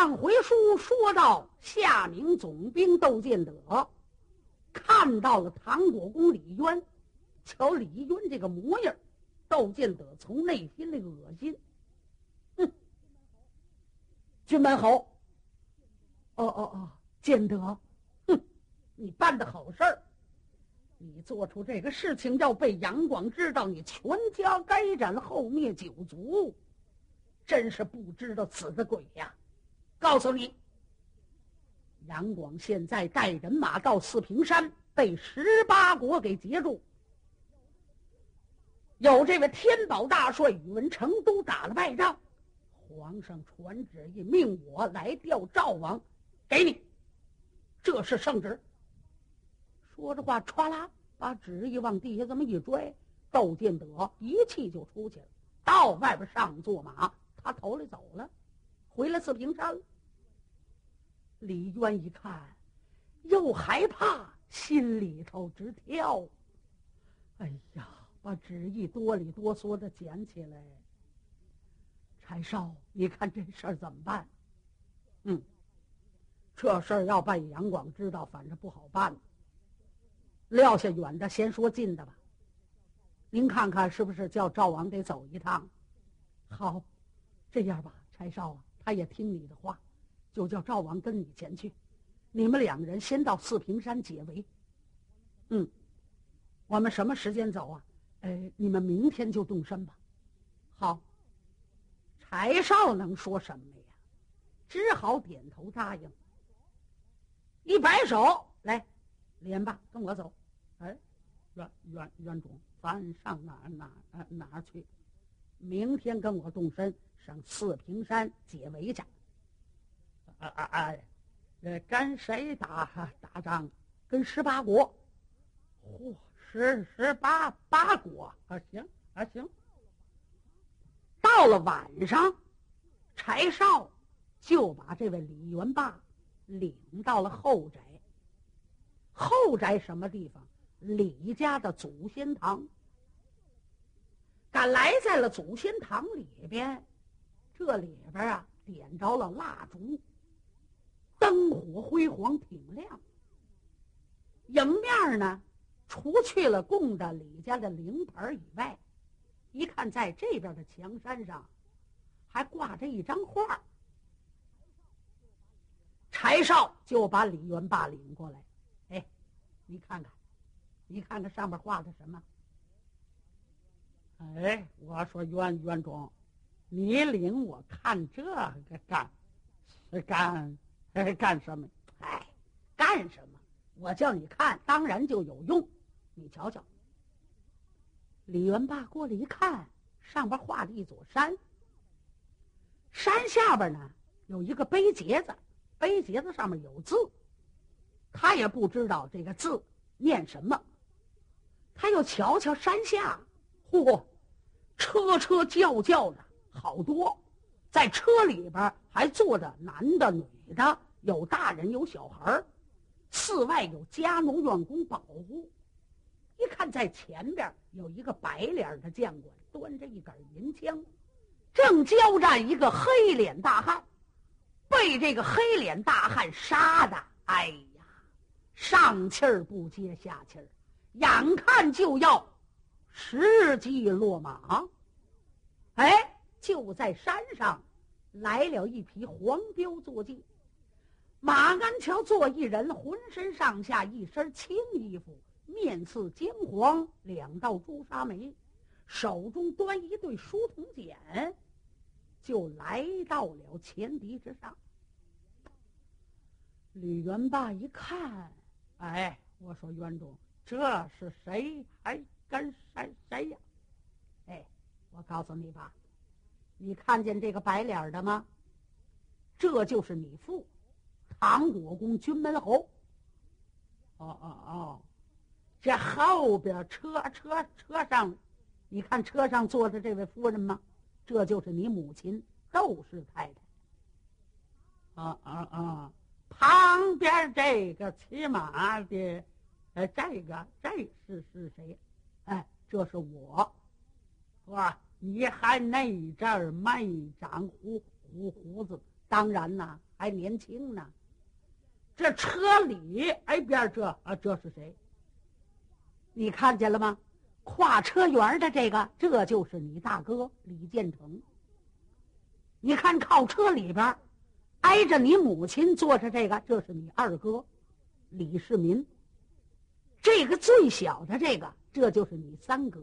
上回书说到，夏明总兵窦建德看到了唐国公李渊，瞧李渊这个模样，窦建德从内心里恶心。哼，军门侯，哦哦哦，建德，哼，你办的好事儿，你做出这个事情要被杨广知道，你全家该斩后灭九族，真是不知道死的鬼呀！告诉你，杨广现在带人马到四平山，被十八国给截住。有这位天宝大帅宇文成都打了败仗，皇上传旨意命我来调赵王，给你，这是圣旨。说着话，歘啦，把旨意往地下这么一拽，窦建德一气就出去了，到外边上坐马，他头里走了，回来四平山了。李渊一看，又害怕，心里头直跳。哎呀，把纸一哆里哆嗦的捡起来。柴少，你看这事儿怎么办？嗯，这事儿要被杨广知道，反正不好办。撂下远的，先说近的吧。您看看是不是叫赵王得走一趟？好，这样吧，柴少啊，他也听你的话。就叫赵王跟你前去，你们两人先到四平山解围。嗯，我们什么时间走啊？呃，你们明天就动身吧。好，柴少能说什么呀？只好点头答应。一摆手，来，连吧，跟我走。哎，袁袁袁总，咱上哪哪哪去？明天跟我动身上四平山解围去。啊啊啊！呃，跟谁打打仗？跟十八国。嚯，十十八八国啊！行啊行。到了晚上，柴少就把这位李元霸领到了后宅。后宅什么地方？李家的祖先堂。赶来在了祖先堂里边，这里边啊，点着了蜡烛。灯火辉煌，挺亮。迎面呢，除去了供的李家的灵牌以外，一看在这边的墙山上，还挂着一张画。柴少就把李元霸领过来，哎，你看看，你看看上面画的什么？哎，我说袁袁总，你领我看这个干，是干？哎，干什么？哎，干什么？我叫你看，当然就有用。你瞧瞧，李元霸过来一看，上边画着一座山，山下边呢有一个碑碣子，碑碣子上面有字，他也不知道这个字念什么。他又瞧瞧山下，嚯，车车叫叫的好多，在车里边还坐着男的女。的有大人有小孩儿，寺外有家奴院工保护。一看在前边有一个白脸的将官，端着一杆银枪，正交战一个黑脸大汉。被这个黑脸大汉杀的，哎呀，上气儿不接下气儿，眼看就要实际落马。哎，就在山上来了一匹黄标坐骑。马鞍桥坐一人，浑身上下一身青衣服，面似金黄，两道朱砂眉，手中端一对书童锏，就来到了前敌之上。李元霸一看，哎，我说元忠，这是谁？还跟谁谁呀？哎，我告诉你吧，你看见这个白脸的吗？这就是你父。唐国公军门侯。哦哦哦，这后边车车车上，你看车上坐着这位夫人吗？这就是你母亲窦氏太太。啊啊啊！旁边这个骑马的，哎，这个这是是谁？哎，这是我。哇，你还那阵儿没长胡胡胡子，当然呐，还年轻呢。这车里哎边这啊，这是谁？你看见了吗？跨车员的这个，这就是你大哥李建成。你看靠车里边，挨着你母亲坐着这个，这是你二哥李世民。这个最小的这个，这就是你三哥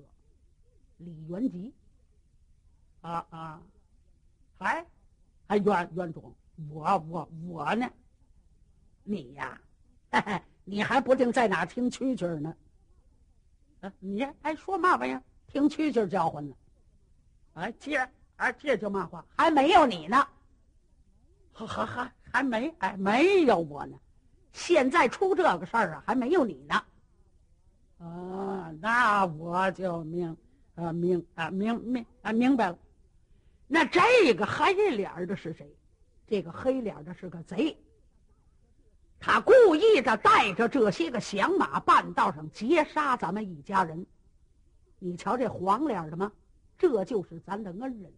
李元吉。啊啊，还还袁袁总，我我我呢？你呀，你还不定在哪听蛐蛐呢？啊，你还说嘛玩意儿？听蛐蛐叫唤呢？哎，这啊这叫嘛话？还没有你呢？还还还还没哎没有我呢？现在出这个事儿啊，还没有你呢。啊，那我就明啊明啊明明啊明白了。那这个黑脸的是谁？这个黑脸的是个贼。他故意的带着这些个响马，半道上劫杀咱们一家人。你瞧这黄脸的吗？这就是咱的恩人。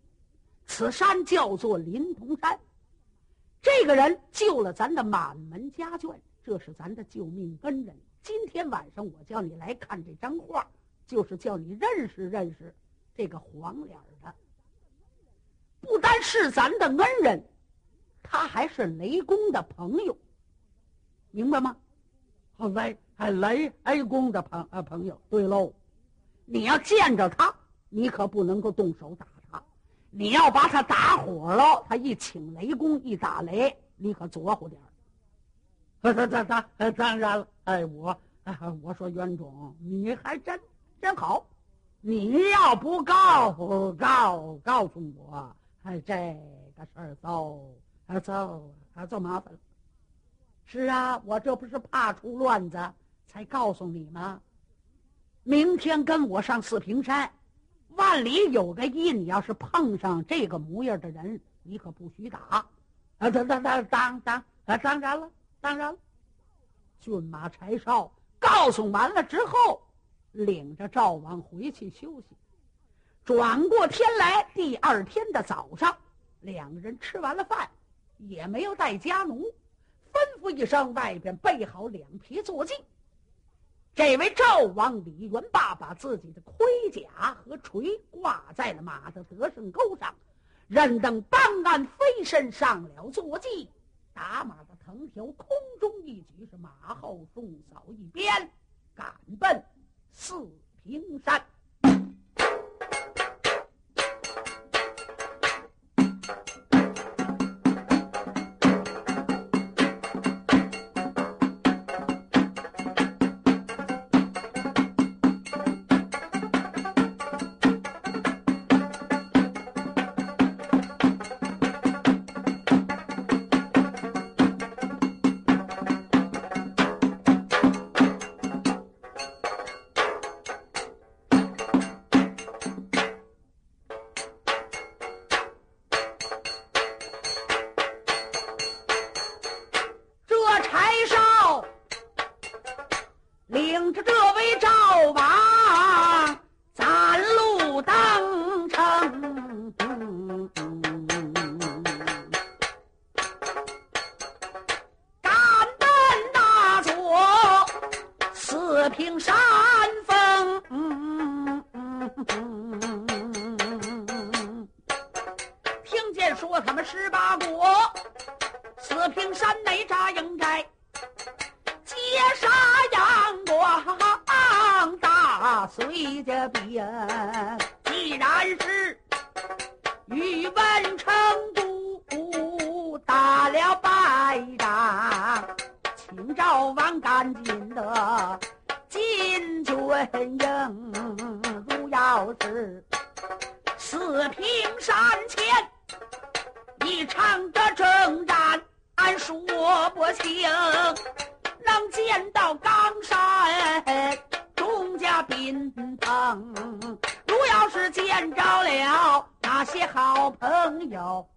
此山叫做临潼山。这个人救了咱的满门家眷，这是咱的救命恩人。今天晚上我叫你来看这张画，就是叫你认识认识这个黄脸的。不单是咱的恩人，他还是雷公的朋友，明白吗？好，雷还雷雷公的朋啊朋友。对喽，你要见着他，你可不能够动手打他，你要把他打火了，他一请雷公一打雷，你可左乎点儿。当当当当然了，哎，我我说袁总，你还真真好，你要不告诉告告诉我。哎，这个事儿糟啊糟啊糟麻烦了。是啊，我这不是怕出乱子才告诉你吗？明天跟我上四平山，万里有个一，你要是碰上这个模样的人，你可不许打。啊，当当当当当啊，当然了，当然了。骏马柴少告诉完了之后，领着赵王回去休息。转过天来，第二天的早上，两个人吃完了饭，也没有带家奴，吩咐一声，外边备好两匹坐骑。这位赵王李元霸把自己的盔甲和锤挂在了马的得胜钩上，任等办案飞身上了坐骑，打马的藤条空中一举，是马后纵扫一边，赶奔四平山。十八国，四平山内扎营寨，截杀杨广，打碎家兵。既然是宇文成都打了败仗，请赵王赶紧的进军营，如要是。四平山前一场的征战，俺说不清。能见到冈山众家宾朋，如要是见着了那些好朋友，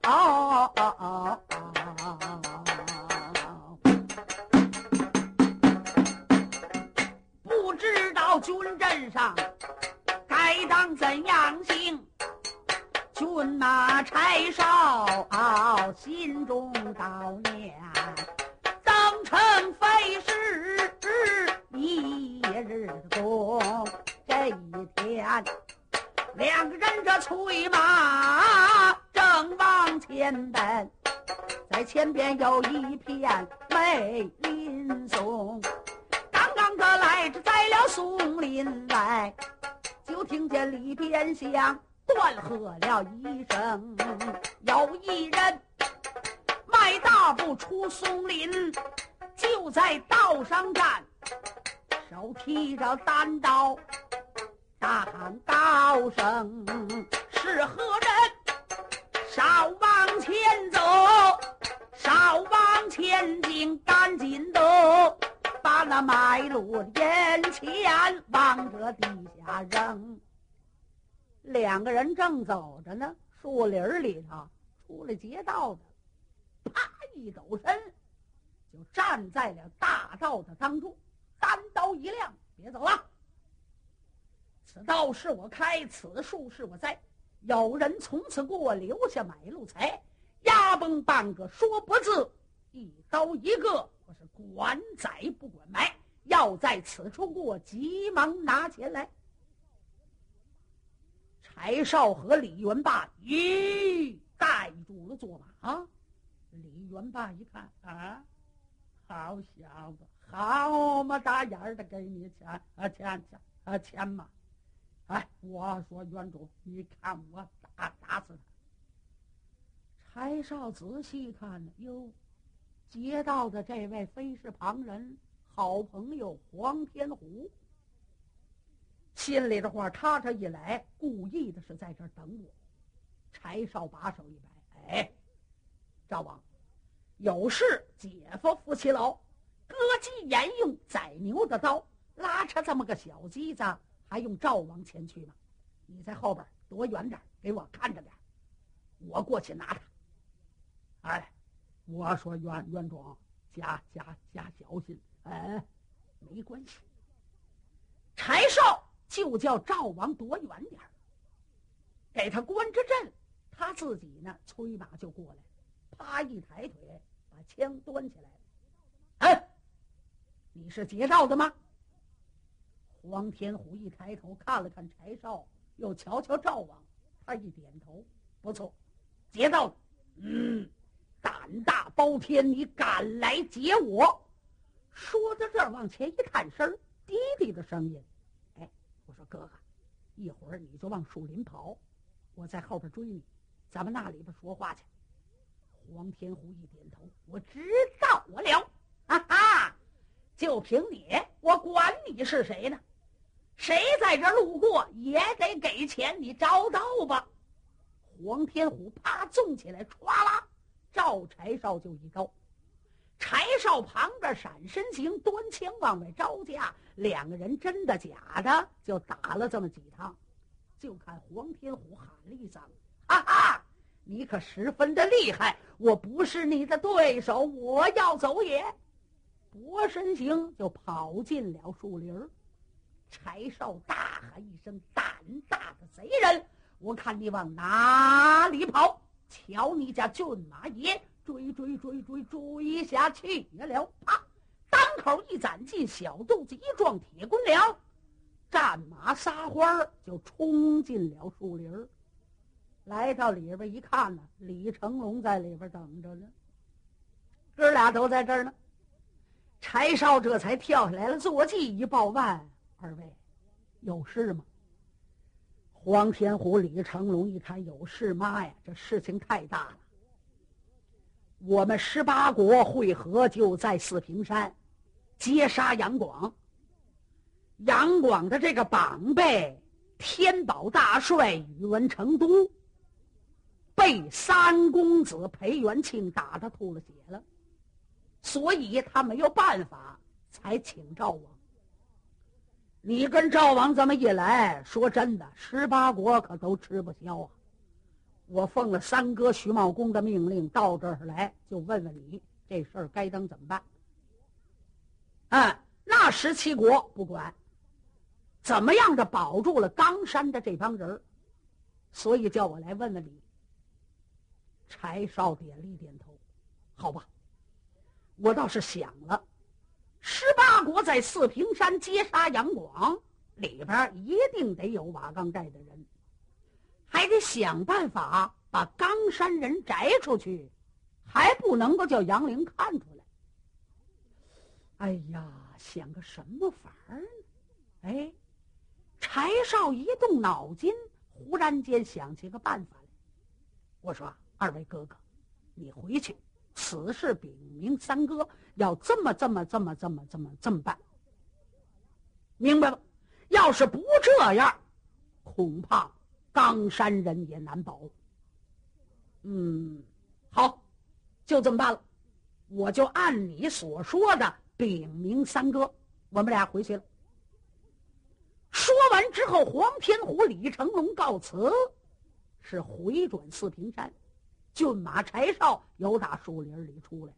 不知道军阵上该当怎样行。骏马柴烧，心中悼念，登城费时一日功。这一天，两个人这催马正往前奔，在前边有一片梅林松。刚刚这来至在了松林外，就听见里边响。断喝了一声，有一人迈大步出松林，就在道上站，手提着单刀，大喊高声：“是何人？少往前走，少往前进，赶紧的把那麦路眼前往这地下扔。”两个人正走着呢，树林里头出来劫道的，啪一抖身，就站在了大道的当中，单刀一亮，别走了。此道是我开，此树是我栽，有人从此过，留下买路财。压崩半个说不字，一刀一个，我是管宰不管埋。要在此处过，急忙拿钱来。柴少和李元霸咦，带住了坐马。啊！李元霸一看啊，好小子，好么大眼儿的，给你钱啊钱钱啊钱嘛！哎，我说元主，你看我打打死他。柴少仔细看呢，哟，劫道的这位非是旁人，好朋友黄天虎。心里的话，他这一来，故意的是在这儿等我。柴少把手一摆，哎，赵王，有事，姐夫夫妻老，割鸡沿用宰牛的刀，拉扯这么个小鸡子，还用赵王前去吗？你在后边躲远点，给我看着点，我过去拿他。哎，我说袁袁庄，加加加小心，哎，没关系。柴少。就叫赵王躲远点给他关着阵，他自己呢催马就过来，啪一抬腿，把枪端起来。哎，你是劫道的吗？黄天虎一抬头看了看柴少，又瞧瞧赵王，他一点头，不错，劫道的。嗯，胆大包天，你敢来劫我？说到这儿，往前一探身，低低的声音。哥哥，一会儿你就往树林跑，我在后边追你，咱们那里边说话去。黄天虎一点头，我知道我了。哈哈，就凭你，我管你是谁呢？谁在这路过也得给钱，你找到吧。黄天虎啪纵起来，歘啦，照柴少就一刀。柴少旁边闪身行，端枪往外招架，两个人真的假的就打了这么几趟，就看黄天虎喊了一声：“哈哈，你可十分的厉害，我不是你的对手，我要走也。”博身行就跑进了树林柴少大喊一声：“胆大的贼人，我看你往哪里跑？瞧你家骏马爷！”追追追追追下去了！啪，当口一攒劲，小肚子一撞，铁棍了，战马撒欢儿就冲进了树林儿来到里边一看呢，李成龙在里边等着呢。哥俩都在这儿呢。柴少这才跳下来了，坐骑一报万，二位有事吗？黄天虎、李成龙一看有事，妈呀，这事情太大了。我们十八国会合就在四平山，截杀杨广。杨广的这个榜辈天宝大帅宇文成都，被三公子裴元庆打的吐了血了，所以他没有办法，才请赵王。你跟赵王这么一来，说真的，十八国可都吃不消啊。我奉了三哥徐茂公的命令到这儿来，就问问你这事儿该当怎么办？啊，那十七国不管，怎么样的保住了？冈山的这帮人所以叫我来问问你，柴少点了一点头，好吧，我倒是想了，十八国在四平山截杀杨广，里边一定得有瓦岗寨的人，还得想办法把冈山人摘出去，还不能够叫杨凌看出来。哎呀，想个什么法儿呢？哎，柴少一动脑筋，忽然间想起个办法来。我说。二位哥哥，你回去，此事禀明三哥，要这么这么这么这么这么这么办，明白吗？要是不这样，恐怕冈山人也难保。嗯，好，就这么办了，我就按你所说的禀明三哥，我们俩回去了。说完之后，黄天虎、李成龙告辞，是回转四平山。骏马柴少由打树林里出来，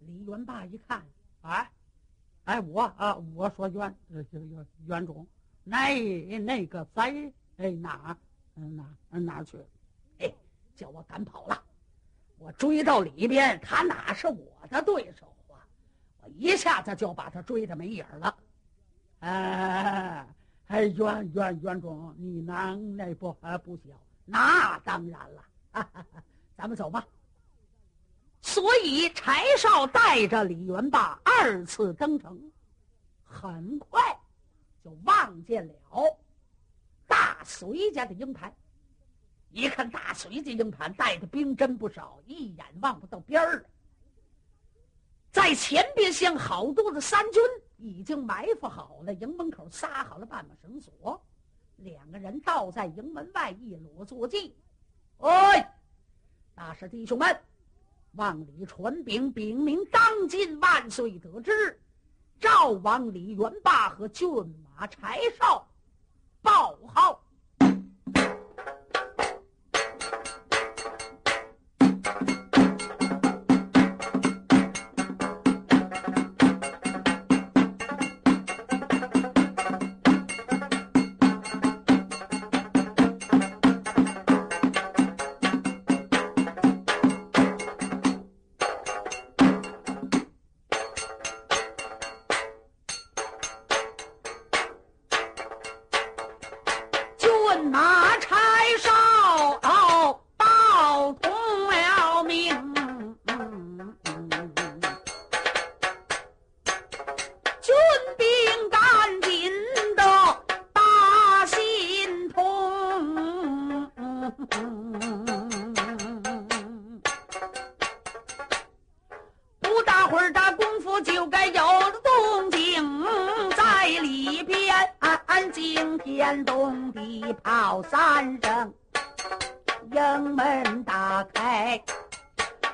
李元霸一看，哎，哎，我啊，我说袁袁袁中，那那个在哎哪哪哪去？哎，叫我赶跑了，我追到里边，他哪是我的对手啊？我一下子就把他追的没影了。哎哎，袁袁袁中，你能耐不还不小？那当然了。哈 哈咱们走吧。所以柴少带着李元霸二次登城，很快就望见了大隋家的营盘。一看大隋家营盘带的兵真不少，一眼望不到边儿在前边像好多的三军已经埋伏好了，营门口撒好了绊马绳索，两个人倒在营门外一裸坐骑。哎，大师弟兄们，望里传禀，禀明当今万岁得知，赵王李元霸和骏马柴少东的跑三声，营门打开，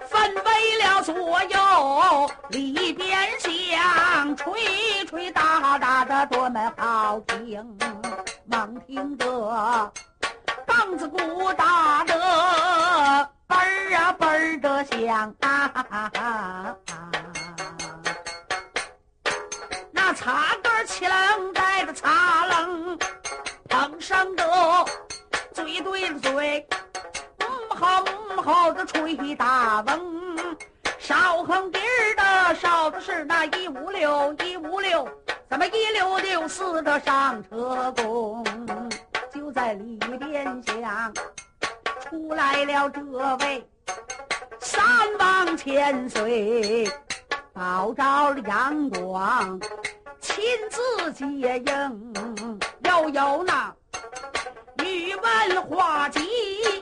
分为了左右，里边响，吹吹打打的多么好听，猛听得棒子鼓打得嘣啊嘣的响啊！茶杆儿起来，带着茶。一对嘴，嗯哼嗯的吹大风。少横笛的哨子是那一五六一五六，咱们一六六四的上车工，就在里边响，出来了这位三王千岁，保着了杨广亲自接应，又有那。兰花记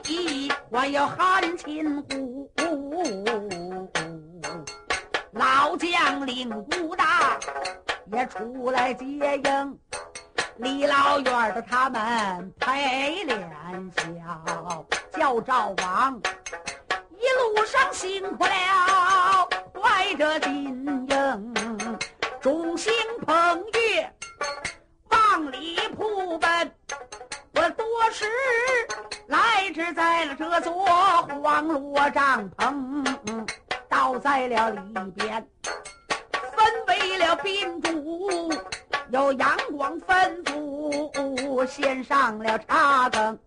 忆还有汉琴虎老将领孤大也出来接应离老远的他们陪脸笑叫赵王一路上辛苦了怀着金英众星捧月这座黄罗帐篷倒在了里边，分为了宾主，有杨广吩咐先上了茶灯，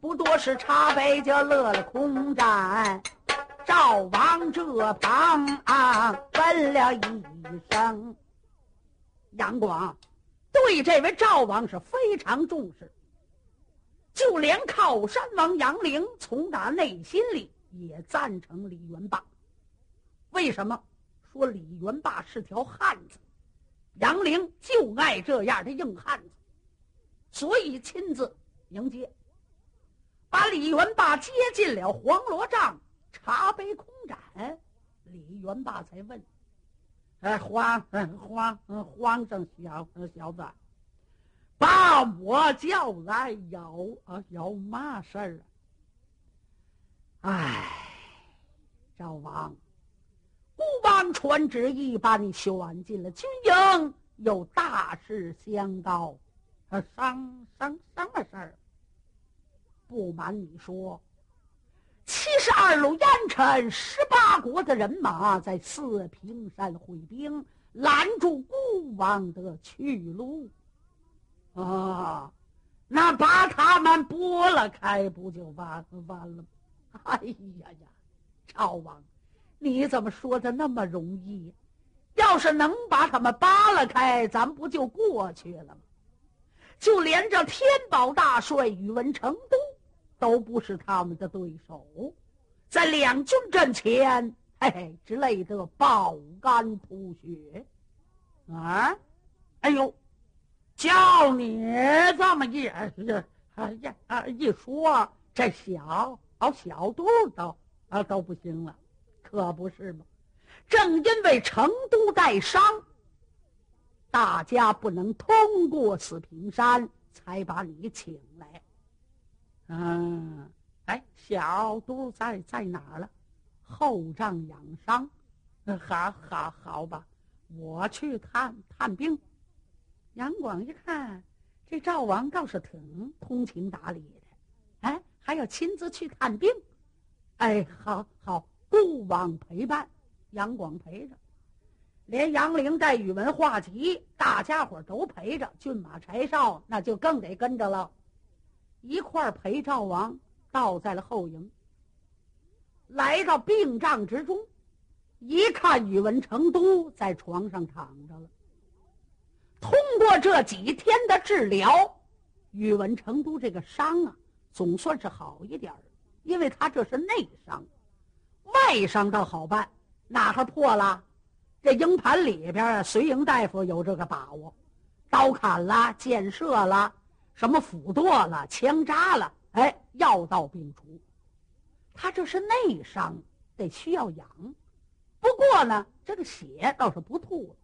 不多时茶杯就乐了空盏，赵王这旁啊问了一声，杨广对这位赵王是非常重视。就连靠山王杨凌从打内心里也赞成李元霸。为什么？说李元霸是条汉子，杨凌就爱这样的硬汉子，所以亲自迎接，把李元霸接进了黄罗帐。”茶杯空盏，李元霸才问：“哎，皇，皇，皇上小小子，把我叫来有啊要嘛事儿？”哎，赵王，孤王传旨意把你选进了军营，有大事相告，啊，商商什么事儿？不瞒你说。七十二路烟尘，十八国的人马在四平山会兵，拦住孤王的去路。啊，那把他们拨了开，不就完完了吗？哎呀呀，赵王，你怎么说的那么容易？要是能把他们扒拉开，咱不就过去了吗？就连这天宝大帅宇文成都。都不是他们的对手，在两军阵前，嘿嘿，只累得爆肝吐血，啊！哎呦，叫你这么一哎呀啊一说，这小小肚都啊都不行了，可不是吗？正因为成都带伤，大家不能通过四平山，才把你请来。嗯，哎，小肚在在哪儿了？后帐养伤。好，好，好吧，我去探探病。杨广一看，这赵王倒是挺通情达理的，哎，还要亲自去看病。哎，好好，孤王陪伴，杨广陪着，连杨凌带宇文化及，大家伙都陪着。骏马柴少那就更得跟着了。一块儿陪赵王到在了后营，来到病帐之中，一看宇文成都在床上躺着了。通过这几天的治疗，宇文成都这个伤啊，总算是好一点儿，因为他这是内伤，外伤倒好办，哪哈破了？这营盘里边啊，随营大夫有这个把握，刀砍了，箭射了。什么斧剁了，枪扎了，哎，药到病除。他这是内伤，得需要养。不过呢，这个血倒是不吐了。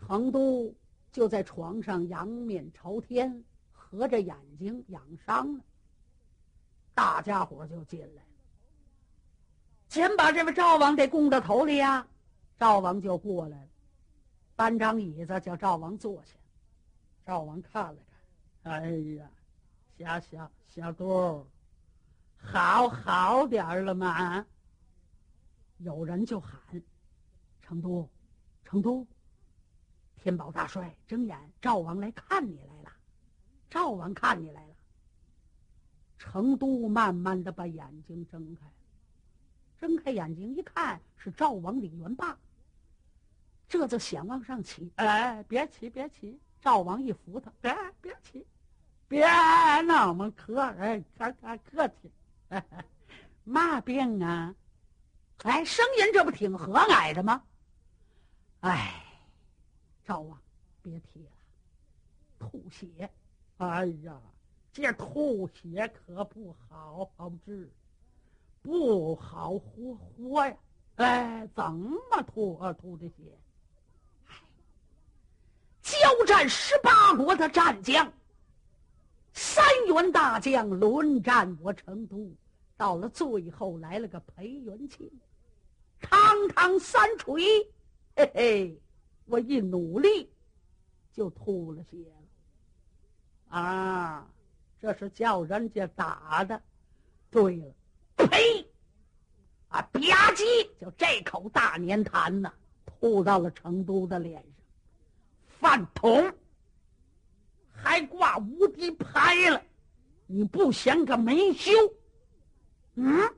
成都就在床上仰面朝天，合着眼睛养伤呢。大家伙就进来了，先把这位赵王给供到头里呀。赵王就过来了，搬张椅子叫赵王坐下。赵王看了看。哎呀，小小小杜，好好点了吗？有人就喊：“成都，成都！”天宝大帅睁眼，赵王来看你来了。赵王看你来了。成都慢慢的把眼睛睁开，睁开眼睛一看，是赵王李元霸。这就想往上起，哎，别起，别起！赵王一扶他，别别起。别那么客哎，客客客气，嘛 病啊？哎，声音这不挺和蔼的吗？哎，赵王，别提了，吐血！哎呀，这吐血可不好好治，不好活活呀！哎，怎么吐啊？吐的血？交战十八国的战将。三员大将轮战我成都，到了最后来了个裴元庆，堂堂三锤，嘿嘿，我一努力就吐了血了。啊，这是叫人家打的。对了，呸！啊，吧唧，就这口大粘痰呐，吐到了成都的脸上，饭桶。还挂无敌牌了，你不嫌个没羞？嗯？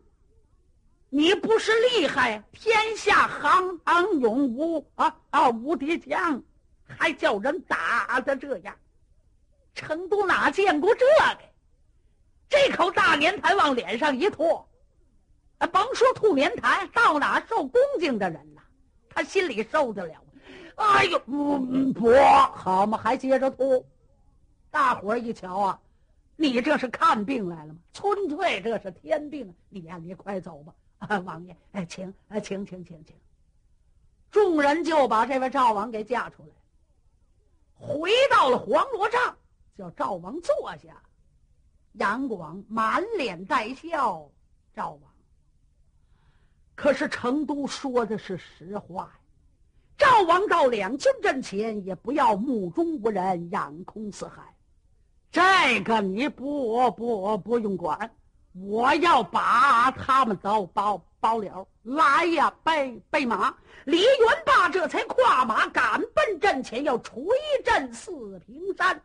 你不是厉害，天下行行勇无啊啊，无敌将，还叫人打的这样？成都哪见过这个？这口大粘痰往脸上一吐，啊，甭说吐粘痰，到哪受恭敬的人呐，他心里受得了？哎呦，不不好嘛，还接着吐。大伙儿一瞧啊，你这是看病来了吗？村退，这是天病。你呀，你快走吧。啊，王爷，哎，请，哎，请，请，请，请！众人就把这位赵王给架出来，回到了黄罗帐，叫赵王坐下。杨广满脸带笑，赵王。可是成都说的是实话呀，赵王到两军阵前，也不要目中无人，仰空四海，这个你不不不用管。我要把他们都包包了，来呀，备备马！李元霸这才跨马赶奔阵前，要锤阵四平山。